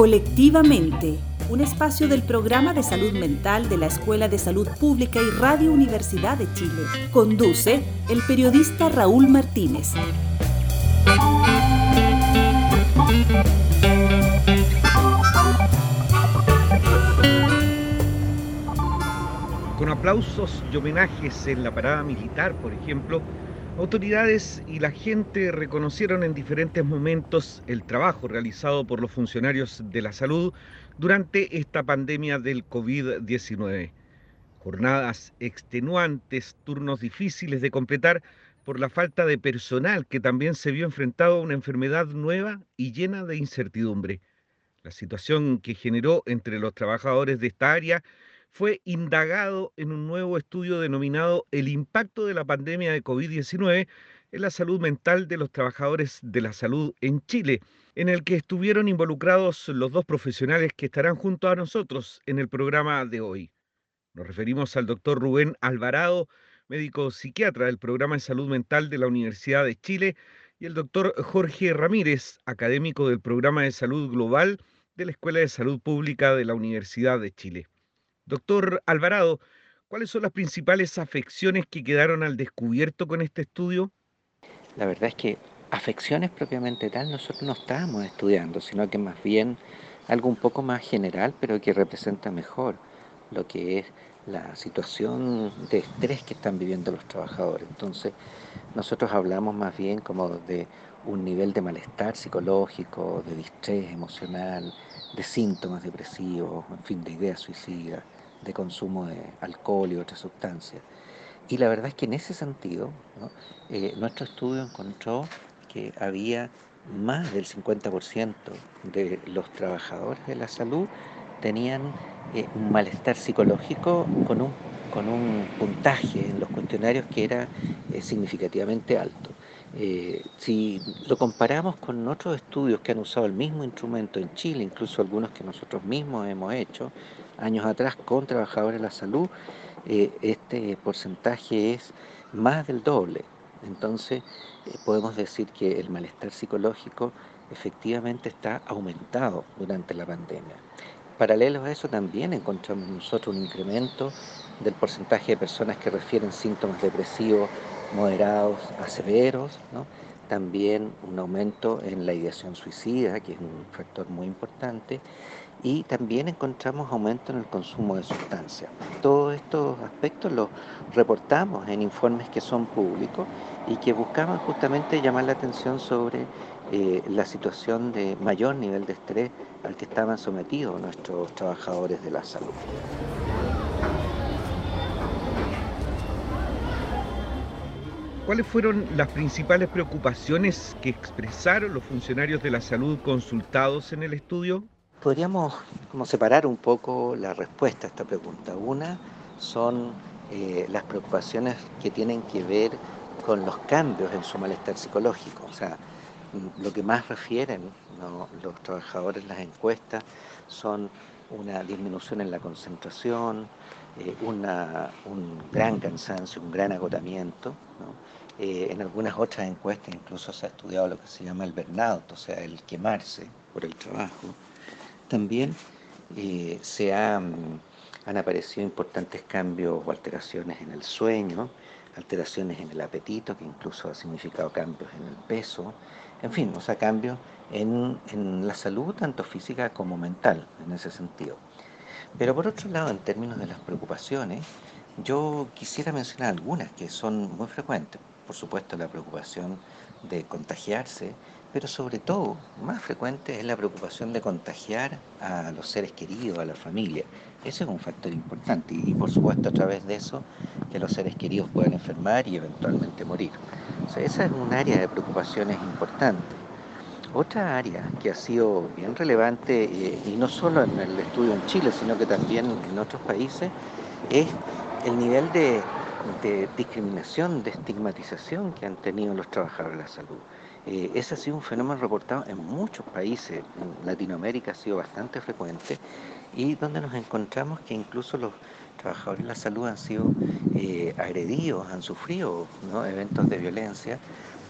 Colectivamente, un espacio del programa de salud mental de la Escuela de Salud Pública y Radio Universidad de Chile. Conduce el periodista Raúl Martínez. Con aplausos y homenajes en la parada militar, por ejemplo, autoridades y la gente reconocieron en diferentes momentos el trabajo realizado por los funcionarios de la salud durante esta pandemia del COVID-19. Jornadas extenuantes, turnos difíciles de completar por la falta de personal que también se vio enfrentado a una enfermedad nueva y llena de incertidumbre. La situación que generó entre los trabajadores de esta área fue indagado en un nuevo estudio denominado El impacto de la pandemia de COVID-19 en la salud mental de los trabajadores de la salud en Chile, en el que estuvieron involucrados los dos profesionales que estarán junto a nosotros en el programa de hoy. Nos referimos al doctor Rubén Alvarado, médico psiquiatra del programa de salud mental de la Universidad de Chile, y el doctor Jorge Ramírez, académico del programa de salud global de la Escuela de Salud Pública de la Universidad de Chile. Doctor Alvarado, ¿cuáles son las principales afecciones que quedaron al descubierto con este estudio? La verdad es que afecciones propiamente tal nosotros no estábamos estudiando, sino que más bien algo un poco más general, pero que representa mejor lo que es la situación de estrés que están viviendo los trabajadores. Entonces, nosotros hablamos más bien como de un nivel de malestar psicológico, de distrés emocional, de síntomas depresivos, en fin, de ideas suicidas, de consumo de alcohol y otras sustancias. Y la verdad es que en ese sentido, eh, nuestro estudio encontró que había más del 50% de los trabajadores de la salud tenían eh, un malestar psicológico con un, con un puntaje en los cuestionarios que era eh, significativamente alto. Si lo comparamos con otros estudios que han usado el mismo instrumento en Chile, incluso algunos que nosotros mismos hemos hecho años atrás con trabajadores de la salud, eh, este porcentaje es más del doble. Entonces eh, podemos decir que el malestar psicológico efectivamente está aumentado durante la pandemia. Paralelo a eso también encontramos nosotros un incremento del porcentaje de personas que refieren síntomas depresivos moderados a severos, también un aumento en la ideación suicida, que es un factor muy importante, y también encontramos aumento en el consumo de sustancias. Todos estos aspectos los reportamos en informes que son públicos y que buscaban justamente llamar la atención sobre eh, la situación de mayor nivel de estrés al que estaban sometidos nuestros trabajadores de la salud. ¿Cuáles fueron las principales preocupaciones que expresaron los funcionarios de la salud consultados en el estudio? Podríamos como separar un poco la respuesta a esta pregunta. Una son eh, las preocupaciones que tienen que ver con los cambios en su malestar psicológico. O sea, lo que más refieren los trabajadores en las encuestas son una disminución en la concentración, eh, una, un gran cansancio, un gran agotamiento. Eh, en algunas otras encuestas incluso se ha estudiado lo que se llama el burnout, o sea, el quemarse por el trabajo. También eh, se han, han aparecido importantes cambios o alteraciones en el sueño, alteraciones en el apetito, que incluso ha significado cambios en el peso, en fin, o sea, cambios en la salud tanto física como mental en ese sentido. Pero por otro lado, en términos de las preocupaciones, yo quisiera mencionar algunas que son muy frecuentes por supuesto, la preocupación de contagiarse, pero sobre todo, más frecuente es la preocupación de contagiar a los seres queridos, a la familia. Ese es un factor importante y, por supuesto, a través de eso, que los seres queridos puedan enfermar y eventualmente morir. O sea, esa es un área de preocupaciones importante. Otra área que ha sido bien relevante, eh, y no solo en el estudio en Chile, sino que también en otros países, es el nivel de de discriminación, de estigmatización que han tenido los trabajadores de la salud. Eh, ese ha sido un fenómeno reportado en muchos países, en Latinoamérica ha sido bastante frecuente. Y donde nos encontramos que incluso los trabajadores de la salud han sido eh, agredidos, han sufrido eventos de violencia,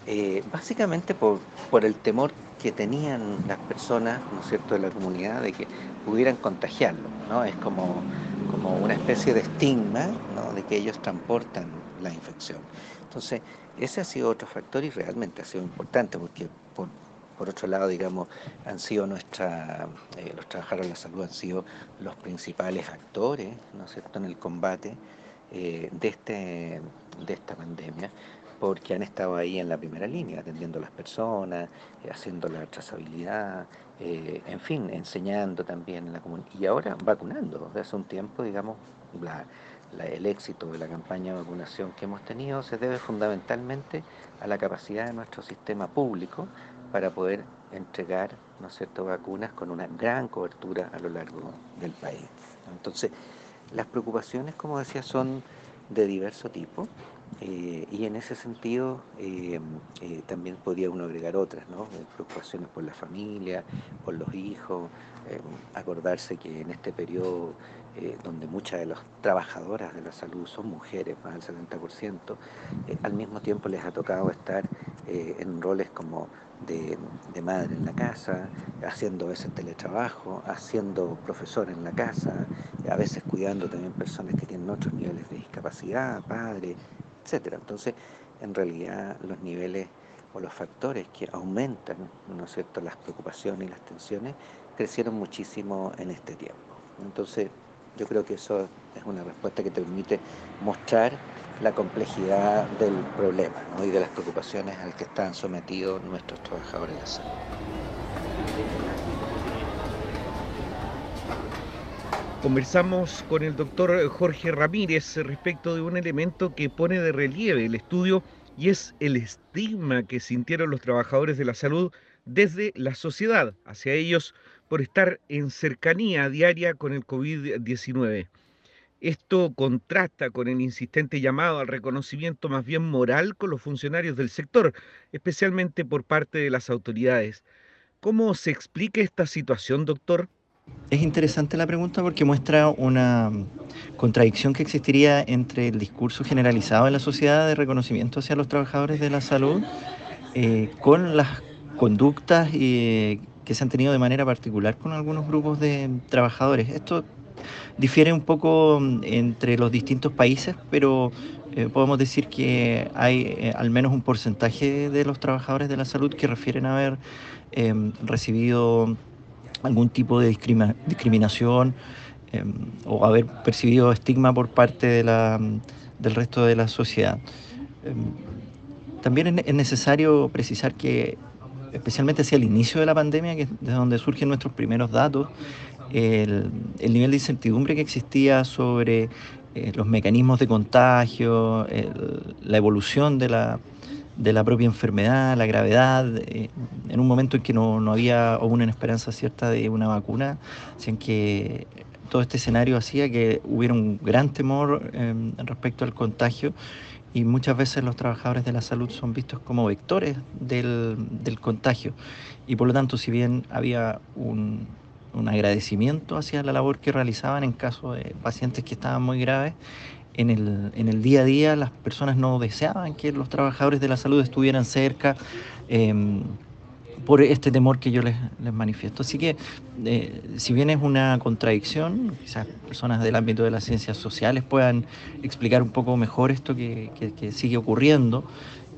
eh, básicamente por, por el temor que tenían las personas, ¿no es cierto?, de la comunidad de que pudieran contagiarlo, ¿no? Es como, como una especie de estigma, ¿no?, de que ellos transportan la infección. Entonces, ese ha sido otro factor y realmente ha sido importante porque por, por otro lado, digamos, han sido nuestra, eh, los trabajadores de la salud han sido los principales actores, ¿no es cierto?, en el combate eh, de, este, de esta pandemia porque han estado ahí en la primera línea, atendiendo a las personas, eh, haciendo la trazabilidad, eh, en fin, enseñando también en la comunidad y ahora vacunando. Desde hace un tiempo, digamos, el éxito de la campaña de vacunación que hemos tenido se debe fundamentalmente a la capacidad de nuestro sistema público para poder entregar ¿no es cierto? vacunas con una gran cobertura a lo largo del país. Entonces, las preocupaciones, como decía, son de diverso tipo. Eh, y en ese sentido eh, eh, también podría uno agregar otras, ¿no? preocupaciones por la familia, por los hijos, acordarse que en este periodo donde muchas de las trabajadoras de la salud son mujeres, más del 70%, al mismo tiempo les ha tocado estar en roles como de, madre en la casa, haciendo ese teletrabajo, haciendo profesor en la casa, a veces cuidando también personas que tienen otros niveles de discapacidad, padres, etcétera. Entonces, en realidad, los niveles o los factores que aumentan ¿no es cierto? las preocupaciones y las tensiones crecieron muchísimo en este tiempo. Entonces, yo creo que eso es una respuesta que te permite mostrar la complejidad del problema y de las preocupaciones al que están sometidos nuestros trabajadores de salud. Conversamos con el doctor Jorge Ramírez respecto de un elemento que pone de relieve el estudio y es el estigma que sintieron los trabajadores de la salud desde la sociedad hacia ellos por estar en cercanía diaria con el COVID-19. Esto contrasta con el insistente llamado al reconocimiento más bien moral con los funcionarios del sector, especialmente por parte de las autoridades. ¿Cómo se explica esta situación, doctor? Es interesante la pregunta porque muestra una contradicción que existiría entre el discurso generalizado en la sociedad de reconocimiento hacia los trabajadores de la salud eh, con las conductas eh, que se han tenido de manera particular con algunos grupos de trabajadores. Esto difiere un poco mm, entre los distintos países, pero eh, podemos decir que hay al menos un porcentaje de los trabajadores de la salud que refieren a haber recibido algún tipo de discriminación em, o haber percibido estigma por parte de la, del resto de la sociedad. Em, también es necesario precisar que, especialmente hacia el inicio de la pandemia, que es de donde surgen nuestros primeros datos, el, el nivel de incertidumbre que existía sobre eh, los mecanismos de contagio, la evolución de la, de la propia enfermedad, la gravedad, eh, en un momento en que no, no había una esperanza cierta de una vacuna, en que todo este escenario hacía que hubiera un gran temor em, respecto al contagio y muchas veces los trabajadores de la salud son vistos como vectores del, del contagio. Y por lo tanto si bien había un, un agradecimiento hacia la labor que realizaban en caso de pacientes que estaban muy graves, en el, en el día a día las personas no deseaban que los trabajadores de la salud estuvieran cerca em, por este temor que yo les, les manifiesto. Así que, eh, si bien es una contradicción, quizás personas del ámbito de las ciencias sociales puedan explicar un poco mejor esto que, que, sigue ocurriendo,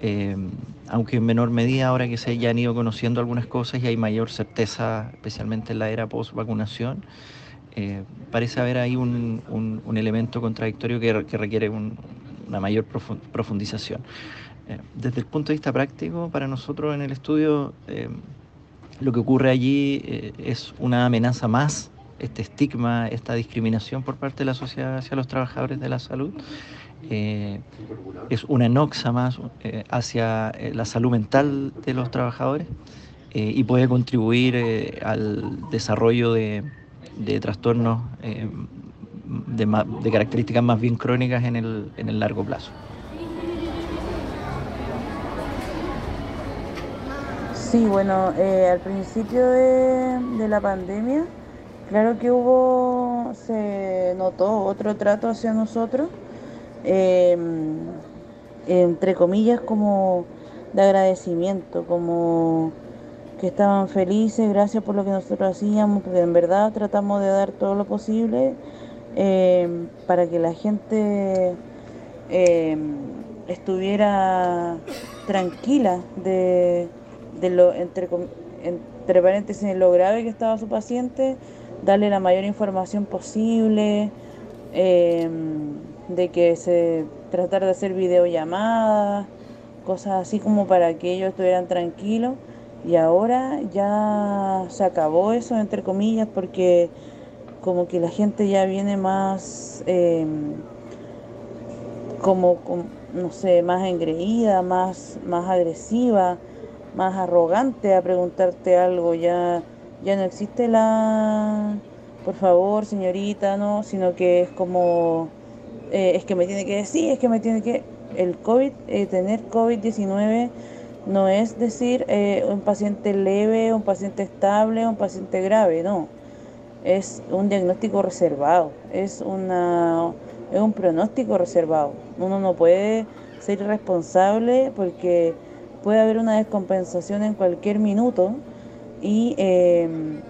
em, aunque en menor medida ahora que se hayan ido conociendo algunas cosas y hay mayor certeza, especialmente en la era post-vacunación. Eh, parece haber ahí un, un, elemento contradictorio que, requiere una mayor profundización. Eh, desde el punto de vista práctico, para nosotros en el estudio, eh, lo que ocurre allí es una amenaza más, este estigma, esta discriminación por parte de la sociedad hacia los trabajadores de la salud. es una noxa más hacia la salud mental de los trabajadores y puede contribuir al desarrollo de, de trastornos eh, de, características más bien crónicas en el, en el largo plazo. Sí, bueno, eh, al principio de, la pandemia, claro que hubo, se notó otro trato hacia nosotros, eh, entre comillas como de agradecimiento, como que estaban felices, gracias por lo que nosotros hacíamos, porque en verdad tratamos de dar todo lo posible eh, para que la gente eh, estuviera tranquila de, lo, entre, entre paréntesis, lo grave que estaba su paciente, darle la mayor información posible, eh, de que se tratar de hacer videollamadas, cosas así como para que ellos estuvieran tranquilos. Y ahora ya se acabó eso, entre comillas, porque como que la gente ya viene más, em, como, no sé, más engreída, más, más agresiva, más arrogante a preguntarte algo. Ya, ya no existe la, por favor, señorita, no, sino que es como, eh, es que me tiene que decir, es que me tiene que, el COVID, eh, tener COVID-19 no es decir eh, un paciente leve, un paciente estable, un paciente grave, no. Es un diagnóstico reservado, es, una, es un pronóstico reservado. Uno no puede ser irresponsable porque puede haber una descompensación en cualquier minuto y em,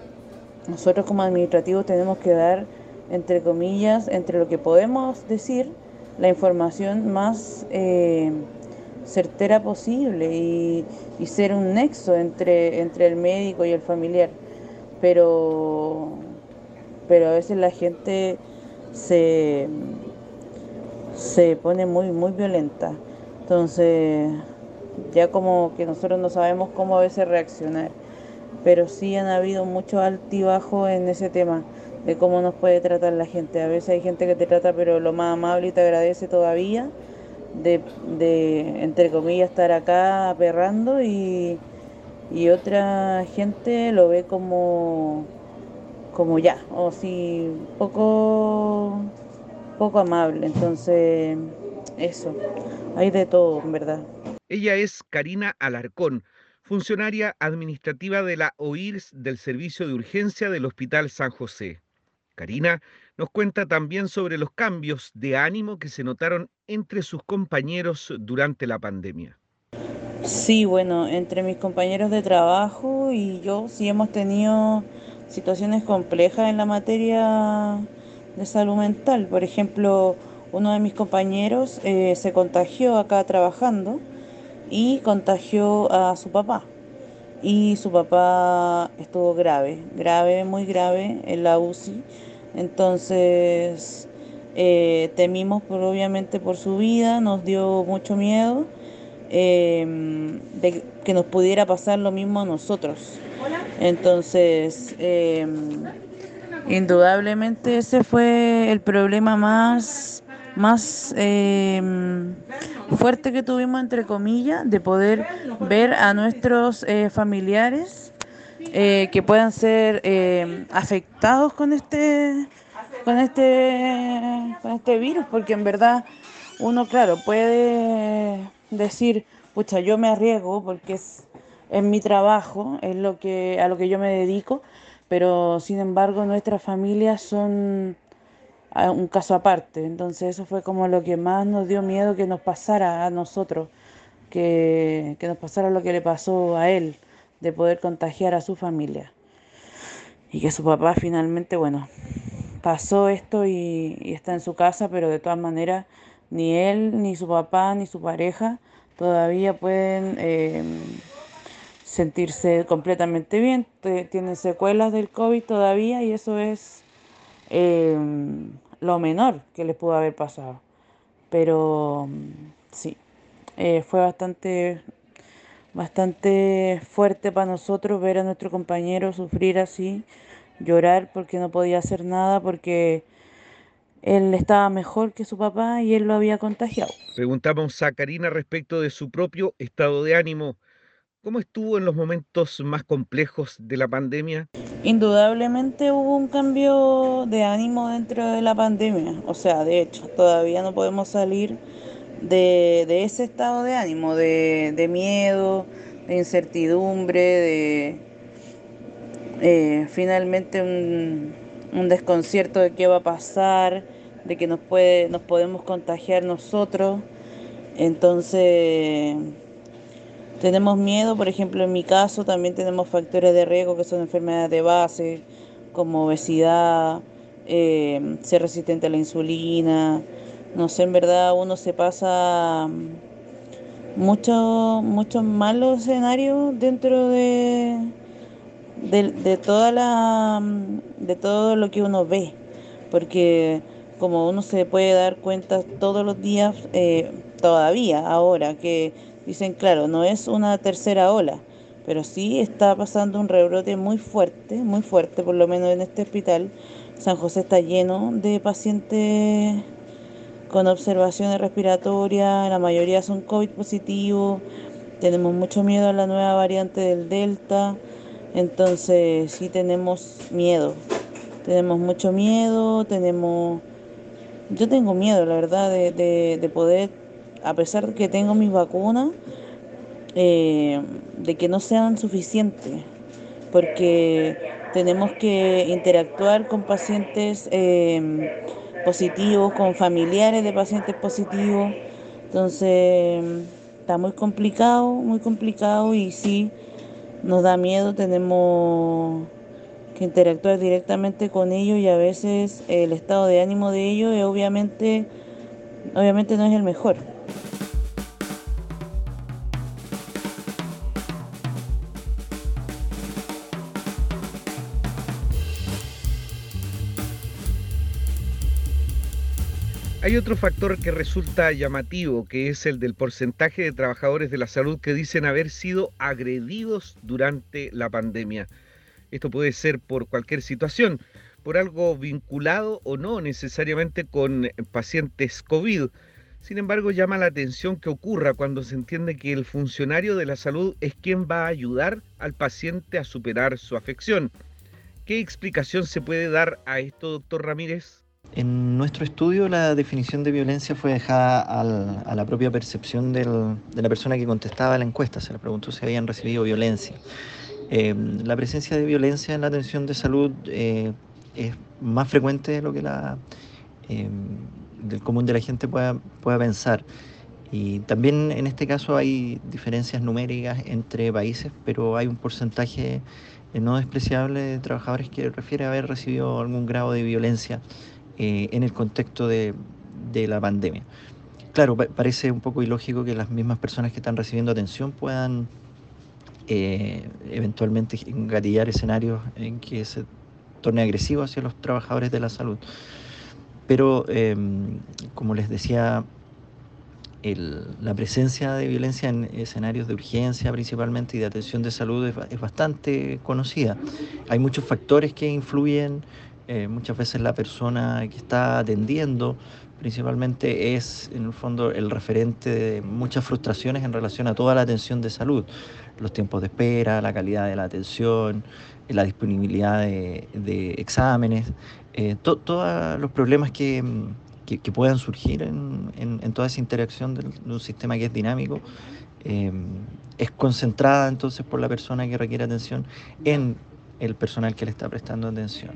nosotros como administrativos tenemos que dar, entre comillas, entre lo que podemos decir, la información más... Eh, certera posible y, ser un nexo entre, entre el médico y el familiar. Pero, pero a veces la gente se, se pone muy, muy violenta. Entonces, ya como que nosotros no sabemos cómo a veces reaccionar. Pero sí han habido mucho altibajo en ese tema de cómo nos puede tratar la gente. A veces hay gente que te trata pero lo más amable y te agradece todavía de, entre comillas, estar acá aperrando y, y otra gente lo ve como, como ya, o si poco, poco amable. Entonces, eso, hay de todo, en verdad. Ella es Karina Alarcón, funcionaria administrativa de la OIRS del Servicio de Urgencia del Hospital San José. Karina nos cuenta también sobre los cambios de ánimo que se notaron entre sus compañeros durante la pandemia. Sí, bueno, entre mis compañeros de trabajo y yo sí hemos tenido situaciones complejas en la materia de salud mental. Por ejemplo, uno de mis compañeros eh, se contagió acá trabajando y contagió a su papá. Y su papá estuvo grave, grave, muy grave en la UCI entonces eh, temimos por, obviamente por su vida, nos dio mucho miedo em, de que nos pudiera pasar lo mismo a nosotros. Entonces, em, indudablemente ese fue el problema más, más em, fuerte que tuvimos, entre comillas, de poder ver a nuestros eh, familiares eh, que puedan ser eh, afectados con este, con este, con este virus, porque en verdad uno, claro, puede decir, pucha, yo me arriesgo porque es, es mi trabajo, es lo que, a lo que yo me dedico, pero sin embargo nuestras familias son un caso aparte. Entonces eso fue como lo que más nos dio miedo que nos pasara a nosotros, que, que nos pasara lo que le pasó a él de poder contagiar a su familia. Y que su papá finalmente, bueno, pasó esto y, está en su casa, pero de todas maneras ni él, ni su papá, ni su pareja todavía pueden em, sentirse completamente bien. Tienen secuelas del COVID todavía y eso es em, lo menor que les pudo haber pasado. Pero sí, eh, fue bastante bastante fuerte para nosotros ver a nuestro compañero sufrir así, llorar porque no podía hacer nada, porque él estaba mejor que su papá y él lo había contagiado. Preguntamos a Karina respecto de su propio estado de ánimo. ¿Cómo estuvo en los momentos más complejos de la pandemia? Indudablemente hubo un cambio de ánimo dentro de la pandemia. O sea, de hecho, todavía no podemos salir de, ese estado de ánimo, de, miedo, de incertidumbre, de eh, finalmente un, desconcierto de qué va a pasar, de que nos, puede, nos podemos contagiar nosotros. Entonces, tenemos miedo, por ejemplo, en mi caso también tenemos factores de riesgo que son enfermedades de base, como obesidad, eh, ser resistente a la insulina. No sé, en verdad uno se pasa muchos muchos malos escenarios dentro de, de, toda la, de todo lo que uno ve, porque como uno se puede dar cuenta todos los días, eh, todavía ahora, que dicen, claro, no es una tercera ola, pero sí está pasando un rebrote muy fuerte, muy fuerte, por lo menos en este hospital. San José está lleno de pacientes con observaciones respiratorias, la mayoría son COVID positivos, tenemos mucho miedo a la nueva variante del Delta, entonces sí tenemos miedo, tenemos mucho miedo, tenemos... Yo tengo miedo, la verdad, de, de poder, a pesar de que tengo mis vacunas, eh, de que no sean suficientes, porque tenemos que interactuar con pacientes eh, positivos, con familiares de pacientes positivos, entonces está muy complicado, muy complicado y sí nos da miedo, tenemos que interactuar directamente con ellos y a veces el estado de ánimo de ellos obviamente, obviamente no es el mejor. Hay otro factor que resulta llamativo, que es el del porcentaje de trabajadores de la salud que dicen haber sido agredidos durante la pandemia. Esto puede ser por cualquier situación, por algo vinculado o no necesariamente con pacientes COVID. Sin embargo, llama la atención que ocurra cuando se entiende que el funcionario de la salud es quien va a ayudar al paciente a superar su afección. ¿Qué explicación se puede dar a esto, doctor Ramírez? En nuestro estudio la definición de violencia fue dejada a la propia percepción de la persona que contestaba la encuesta. Se le preguntó si habían recibido violencia. Eh, la presencia de violencia en la atención de salud eh, es más frecuente de lo que la, eh, del común de la gente pueda, pueda pensar. Y también en este caso hay diferencias numéricas entre países, pero hay un porcentaje no despreciable de trabajadores que refiere a haber recibido algún grado de violencia eh, en el contexto de, la pandemia. Claro, parece un poco ilógico que las mismas personas que están recibiendo atención puedan eh, eventualmente gatillar escenarios en que se torne agresivo hacia los trabajadores de la salud. Pero, em, como les decía, la presencia de violencia en escenarios de urgencia principalmente y de atención de salud es bastante conocida. Hay muchos factores que influyen eh, muchas veces la persona que está atendiendo principalmente es en el fondo el referente de muchas frustraciones en relación a toda la atención de salud, los tiempos de espera, la calidad de la atención, la disponibilidad de, exámenes, eh, todos los problemas que, puedan surgir en, toda esa interacción de, un sistema que es dinámico. Eh, es concentrada entonces por la persona que requiere atención en el personal que le está prestando atención.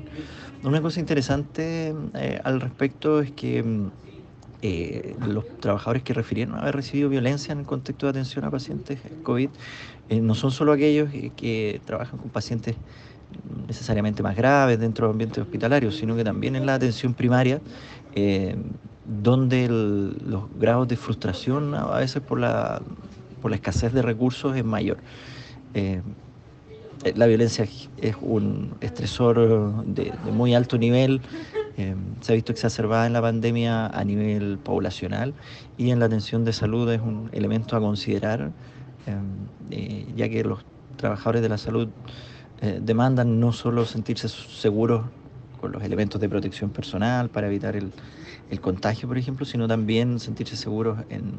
Una cosa interesante eh, al respecto es que mm, eh, los trabajadores que refirieron haber recibido violencia en el contexto de atención a pacientes COVID eh, no son solo aquellos que trabajan con pacientes necesariamente más graves dentro del ambiente hospitalario, sino que también en la atención primaria, donde los grados de frustración a veces por la, por la escasez de recursos es mayor. Eh, la violencia es un estresor de, muy alto nivel, eh, se ha visto exacerbada en la pandemia a nivel poblacional y en la atención de salud es un elemento a considerar, eh, ya que los trabajadores de la salud demandan no solo sentirse seguros con los elementos de protección personal para evitar el, el contagio, por ejemplo, sino también sentirse seguros en,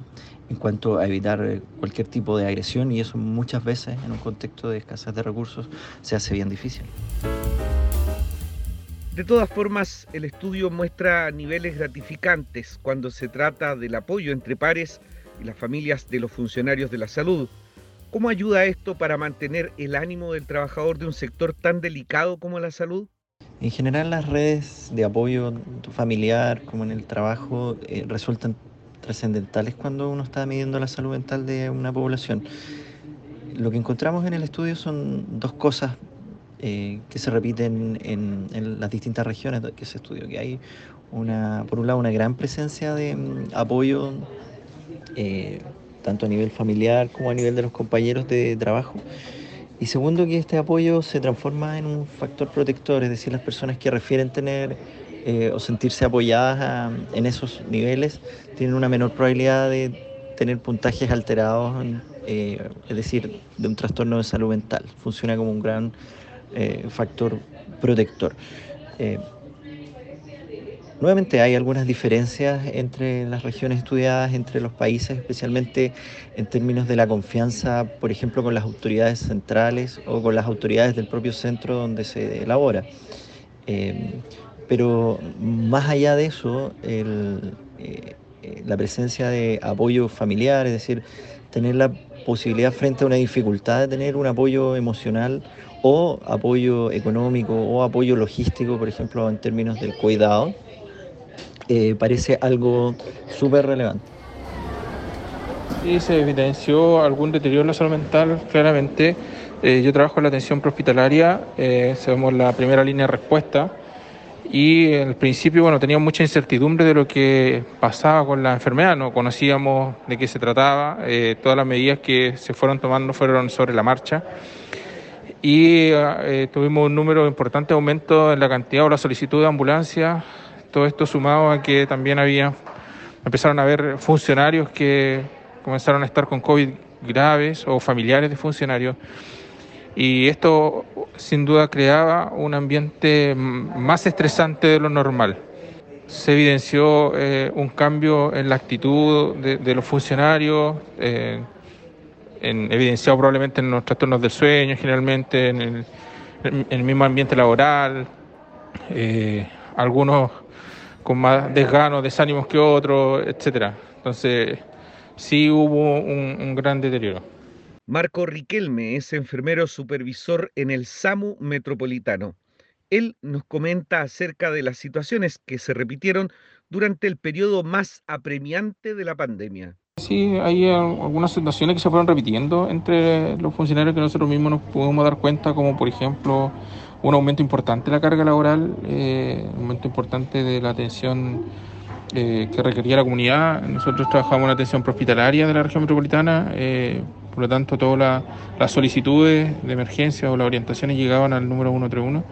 en, cuanto a evitar eh, cualquier tipo de agresión y eso muchas veces en un contexto de escasez de recursos se hace bien difícil. De todas formas, el estudio muestra niveles gratificantes cuando se trata del apoyo entre pares y las familias de los funcionarios de la salud. ¿Cómo ayuda esto para mantener el ánimo del trabajador de un sector tan delicado como la salud? En general las redes de apoyo familiar como en el trabajo eh, resultan trascendentales cuando uno está midiendo la salud mental de una población. lo que encontramos en el estudio son dos cosas eh, que se repiten en, las distintas regiones que se estudió, que hay una, por un lado una gran presencia de mm, apoyo eh, tanto a nivel familiar como a nivel de los compañeros de trabajo. Y segundo, que este apoyo se transforma en un factor protector, es decir, las personas que refieren tener eh, o sentirse apoyadas en esos niveles tienen una menor probabilidad de tener puntajes alterados, es decir, de un trastorno de salud mental. Funciona como un gran eh, factor protector. Eh, nuevamente hay algunas diferencias entre las regiones estudiadas, entre los países, especialmente en términos de la confianza, por ejemplo, con las autoridades centrales o con las autoridades del propio centro donde se elabora. Eh, pero más allá de eso, la presencia de apoyo familiar, es decir, tener la posibilidad frente a una dificultad de tener un apoyo emocional o apoyo económico o apoyo logístico, por ejemplo, en términos del cuidado, eh, parece algo súper relevante. Y se evidenció algún deterioro en la salud mental, claramente. Eh, yo trabajo en la atención prehospitalaria, eh, somos la primera línea de respuesta y al principio bueno, teníamos mucha incertidumbre de lo que pasaba con la enfermedad, no conocíamos de qué se trataba, todas las medidas que se fueron tomando fueron sobre la marcha y eh, tuvimos un número importante de aumento en la cantidad o la solicitud de ambulancia. Todo esto sumado a que también había, empezaron a haber funcionarios que comenzaron a estar con COVID graves o familiares de funcionarios. Y esto sin duda creaba un ambiente más estresante de lo normal. Se evidenció eh, un cambio en la actitud de, los funcionarios. Eh, en, evidenciado probablemente en los trastornos del sueño, generalmente en el, mismo ambiente laboral, eh, algunos con más desganos, desánimos que otros, etcétera. Entonces, sí hubo un, un gran deterioro. Marco Riquelme es enfermero supervisor en el SAMU Metropolitano. Él nos comenta acerca de las situaciones que se repitieron durante el periodo más apremiante de la pandemia. Sí, hay algunas situaciones que se fueron repitiendo entre los funcionarios que nosotros mismos nos pudimos dar cuenta, como por ejemplo un aumento importante de la carga laboral, eh, un aumento importante de la atención eh, que requería la comunidad. Nosotros trabajamos en la atención hospitalaria de la región metropolitana, eh, por lo tanto todas las solicitudes de emergencia o las orientaciones llegaban al número 131.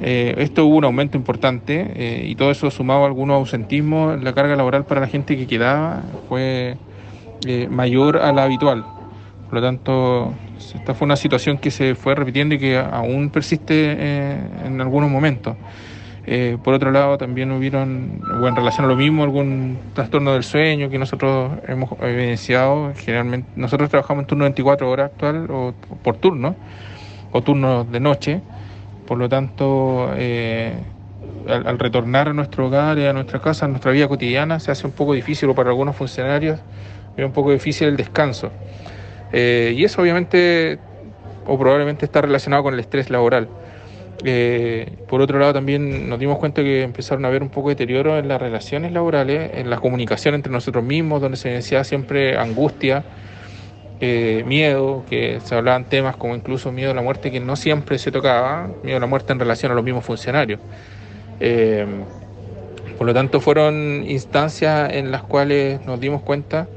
Eh, esto hubo un aumento importante y todo eso sumado a algunos ausentismos, la carga laboral para la gente que quedaba fue mayor a la habitual. Por lo tanto, esta fue una situación que se fue repitiendo y que aún persiste en algunos momentos. por otro lado, también hubieron, o en relación a lo mismo, algún trastorno del sueño que nosotros hemos evidenciado. Generalmente, nosotros trabajamos en turno 24 horas actual o por turno, o turnos de noche. Por lo tanto, eh, al, retornar a nuestro hogar y a nuestra casa, a nuestra vida cotidiana, se hace un poco difícil, o para algunos funcionarios, es un poco difícil el descanso. Eh, y eso obviamente, o probablemente está relacionado con el estrés laboral. Eh, por otro lado, también nos dimos cuenta que empezaron a haber un poco de deterioro en las relaciones laborales, en la comunicación entre nosotros mismos, donde se decía siempre angustia, eh, miedo, que se hablaban temas como incluso miedo a la muerte, que no siempre se tocaba, miedo a la muerte en relación a los mismos funcionarios. Por lo tanto, fueron instancias en las cuales nos dimos cuenta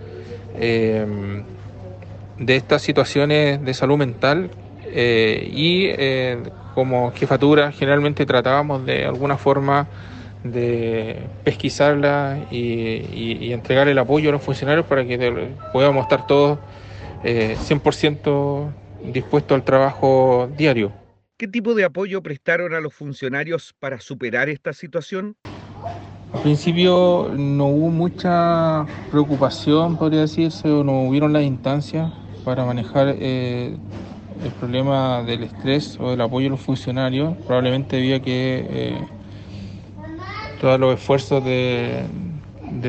de estas situaciones de salud mental y como jefatura generalmente tratábamos de alguna forma de pesquisarla y, y, entregar el apoyo a los funcionarios para que podamos estar todos 100% eh, dispuesto al trabajo diario. ¿Qué tipo de apoyo prestaron a los funcionarios para superar esta situación? Al principio no hubo mucha preocupación, podría decirse, o no hubieron las instancias para manejar eh, el problema del estrés o del apoyo a los funcionarios, probablemente debido a que eh, todos los esfuerzos de,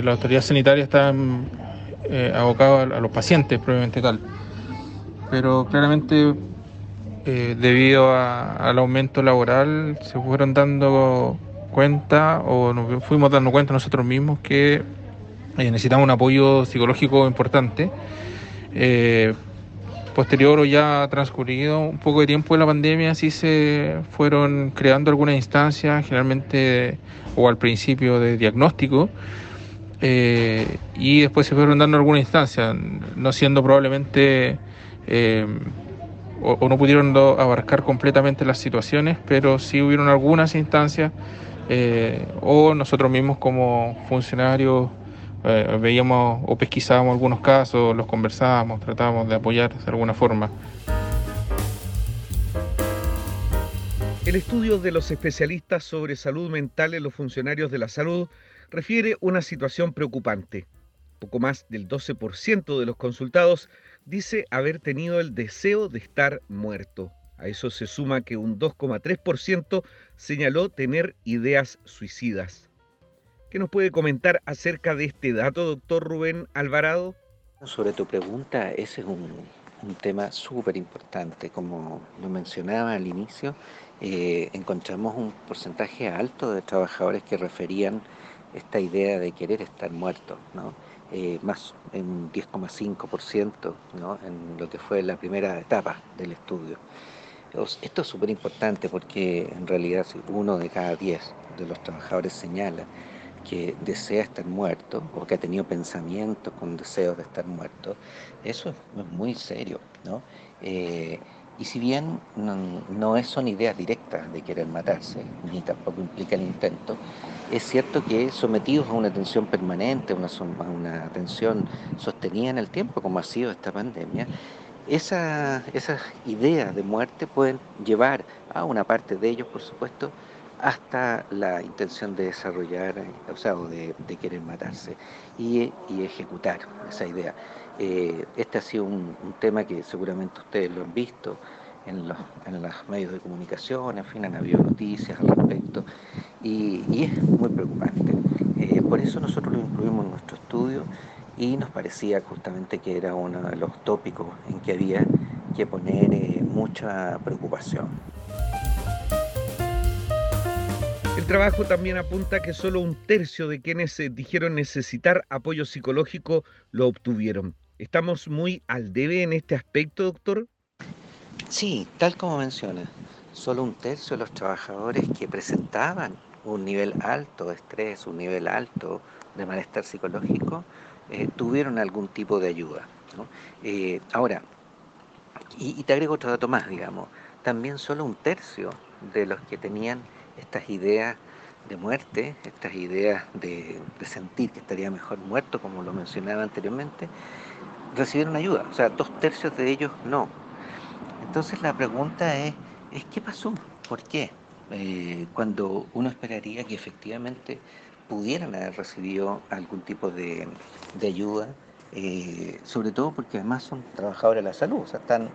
la autoridad sanitaria estaban eh, abocado a, los pacientes, probablemente tal. Pero claramente, debido al aumento laboral, se fueron dando cuenta o nos fuimos dando cuenta nosotros mismos que necesitamos un apoyo psicológico importante. Posterior o ya transcurrido un poco de tiempo de la pandemia, sí se fueron creando algunas instancias, generalmente o al principio de diagnóstico, eh, y después se fueron dando algunas instancias, no siendo probablemente eh, o, no pudieron abarcar completamente las situaciones, pero sí hubieron algunas instancias eh, o nosotros mismos como funcionarios veíamos o pesquisábamos algunos casos, los conversábamos, tratábamos de apoyar de alguna forma. El estudio de los especialistas sobre salud mental en los funcionarios de la salud refiere una situación preocupante. Poco más del 12% de los consultados dice haber tenido el deseo de estar muerto. A eso se suma que un 2,3% señaló tener ideas suicidas. ¿Qué nos puede comentar acerca de este dato, doctor Rubén Alvarado? Sobre tu pregunta, ese es un, tema súper importante. Como lo mencionaba al inicio, eh, encontramos un porcentaje alto de trabajadores que referían esta idea de querer estar muerto, ¿no? Eh, más en 10,5% ¿no? en lo que fue la primera etapa del estudio. Esto es súper importante porque en realidad uno de cada diez de los trabajadores señala que desea estar muerto o que ha tenido pensamientos con deseos de estar muerto, eso es muy serio. ¿no? Eh, y si bien no, son ideas directas de querer matarse, ni tampoco implica el intento, es cierto que sometidos a una atención permanente, a una, atención sostenida en el tiempo, como ha sido esta pandemia, esas ideas de muerte pueden llevar a una parte de ellos, por supuesto, hasta la intención de desarrollar, o sea, o de, querer matarse y, ejecutar esa idea. Eh, este ha sido un, tema que seguramente ustedes lo han visto en los, medios de comunicación, en fin, han habido noticias al respecto y, es muy preocupante. Eh, por eso nosotros lo incluimos en nuestro estudio y nos parecía justamente que era uno de los tópicos en que había que poner eh, mucha preocupación. Trabajo también apunta que solo un tercio de quienes eh, dijeron necesitar apoyo psicológico lo obtuvieron. ¿Estamos muy al debe en este aspecto, doctor? Sí, tal como menciona, solo un tercio de los trabajadores que presentaban un nivel alto de estrés, un nivel alto de malestar psicológico, eh, tuvieron algún tipo de ayuda. Eh, ahora, y, te agrego otro dato más, digamos, también solo un tercio de los que tenían estas ideas de muerte, estas ideas de, sentir que estaría mejor muerto, como lo mencionaba anteriormente, recibieron ayuda. O sea, dos tercios de ellos no. Entonces la pregunta es, es ¿qué pasó? ¿Por qué? Eh, cuando uno esperaría que efectivamente pudieran haber recibido algún tipo de, ayuda, eh, sobre todo porque además son trabajadores de la salud, o sea, están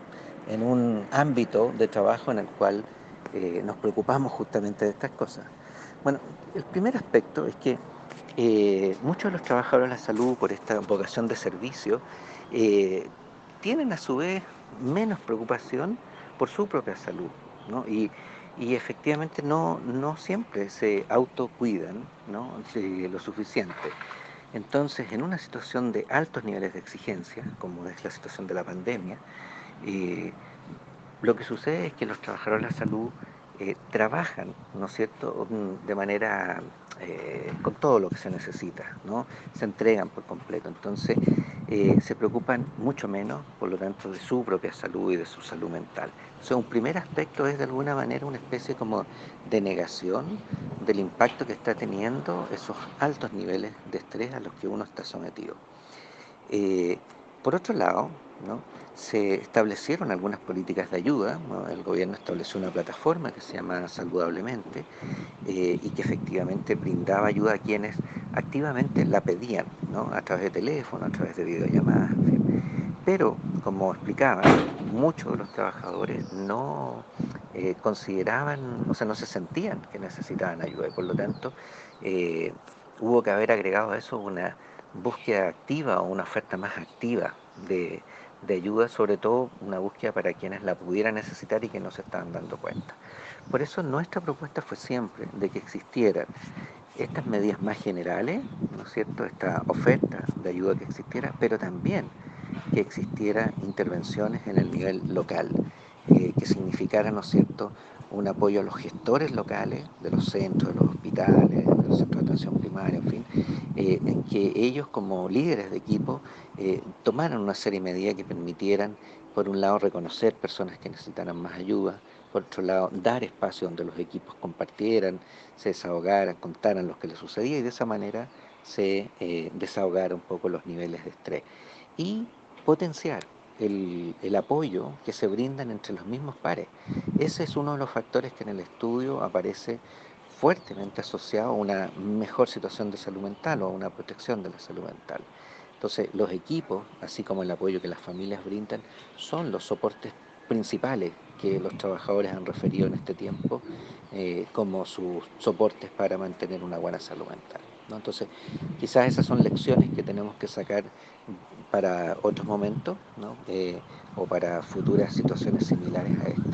en un ámbito de trabajo en el cual eh, nos preocupamos justamente de estas cosas. Bueno, el primer aspecto es que eh, muchos de los trabajadores de la salud, por esta vocación de servicio, eh, tienen a su vez menos preocupación por su propia salud, ¿no? Y, efectivamente no, no siempre se autocuidan ¿no? lo suficiente. Entonces, en una situación de altos niveles de exigencia, como es la situación de la pandemia, lo que sucede es que los trabajadores de la salud eh, trabajan, ¿no es cierto?, mm, de manera eh, con todo lo que se necesita, ¿no? Se entregan por completo, entonces eh, se preocupan mucho menos, por lo tanto, de su propia salud y de su salud mental. Entonces, un primer aspecto es de alguna manera una especie como de negación del impacto que está teniendo esos altos niveles de estrés a los que uno está sometido. por otro lado, se establecieron algunas políticas de ayuda. El gobierno estableció una plataforma que se llama Saludablemente eh, y que efectivamente brindaba ayuda a quienes activamente la pedían, ¿no? a través de teléfono, a través de videollamadas. Pero, como explicaba, muchos de los trabajadores no eh, consideraban, o sea, no se sentían que necesitaban ayuda y por lo tanto eh, hubo que haber agregado a eso una búsqueda activa o una oferta más activa de, de ayuda, sobre todo una búsqueda para quienes la pudieran necesitar y que no se estaban dando cuenta. Por eso nuestra propuesta fue siempre de que existieran estas medidas más generales, ¿no es cierto?, esta oferta de ayuda que existiera, pero también que existiera intervenciones en el nivel local, eh, que significara, ¿no es cierto?, un apoyo a los gestores locales de los centros, de los hospitales, de los centros de atención primaria, en fin, eh, en que ellos como líderes de equipo eh, tomaran una serie de medidas que permitieran, por un lado, reconocer personas que necesitaran más ayuda, por otro lado, dar espacio donde los equipos compartieran, se desahogaran, contaran lo que les sucedía y de esa manera se eh, desahogaran un poco los niveles de estrés. Y potenciar el, el, apoyo que se brindan entre los mismos pares. Ese es uno de los factores que en el estudio aparece fuertemente asociado a una mejor situación de salud mental o a una protección de la salud mental. Entonces, los equipos, así como el apoyo que las familias brindan, son los soportes principales que los trabajadores han referido en este tiempo eh, como sus soportes para mantener una buena salud mental. Entonces, quizás esas son lecciones que tenemos que sacar para otros momentos ¿no? eh, o para futuras situaciones similares a esta.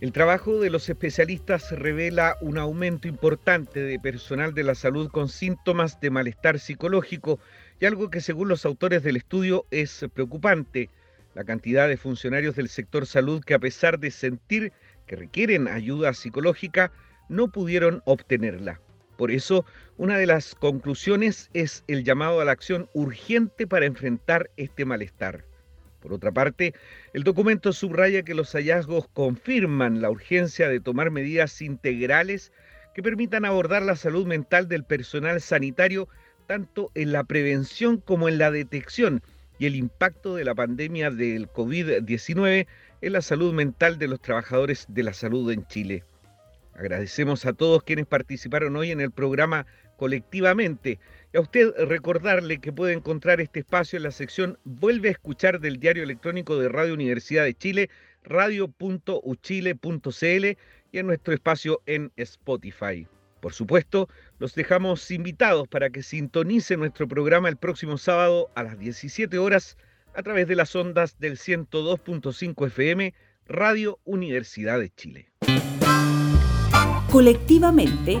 El trabajo de los especialistas revela un aumento importante de personal de la salud con síntomas de malestar psicológico y algo que según los autores del estudio es preocupante, la cantidad de funcionarios del sector salud que a pesar de sentir que requieren ayuda psicológica, no pudieron obtenerla. Por eso, una de las conclusiones es el llamado a la acción urgente para enfrentar este malestar. Por otra parte, el documento subraya que los hallazgos confirman la urgencia de tomar medidas integrales que permitan abordar la salud mental del personal sanitario tanto en la prevención como en la detección y el impacto de la pandemia del COVID-19 en la salud mental de los trabajadores de la salud en Chile. Agradecemos a todos quienes participaron hoy en el programa colectivamente. Y a usted recordarle que puede encontrar este espacio en la sección Vuelve a escuchar del diario electrónico de Radio Universidad de Chile, radio.uchile.cl y en nuestro espacio en Spotify. Por supuesto, los dejamos invitados para que sintonicen nuestro programa el próximo sábado a las 17 horas a través de las ondas del 102.5 FM, Radio Universidad de Chile. Colectivamente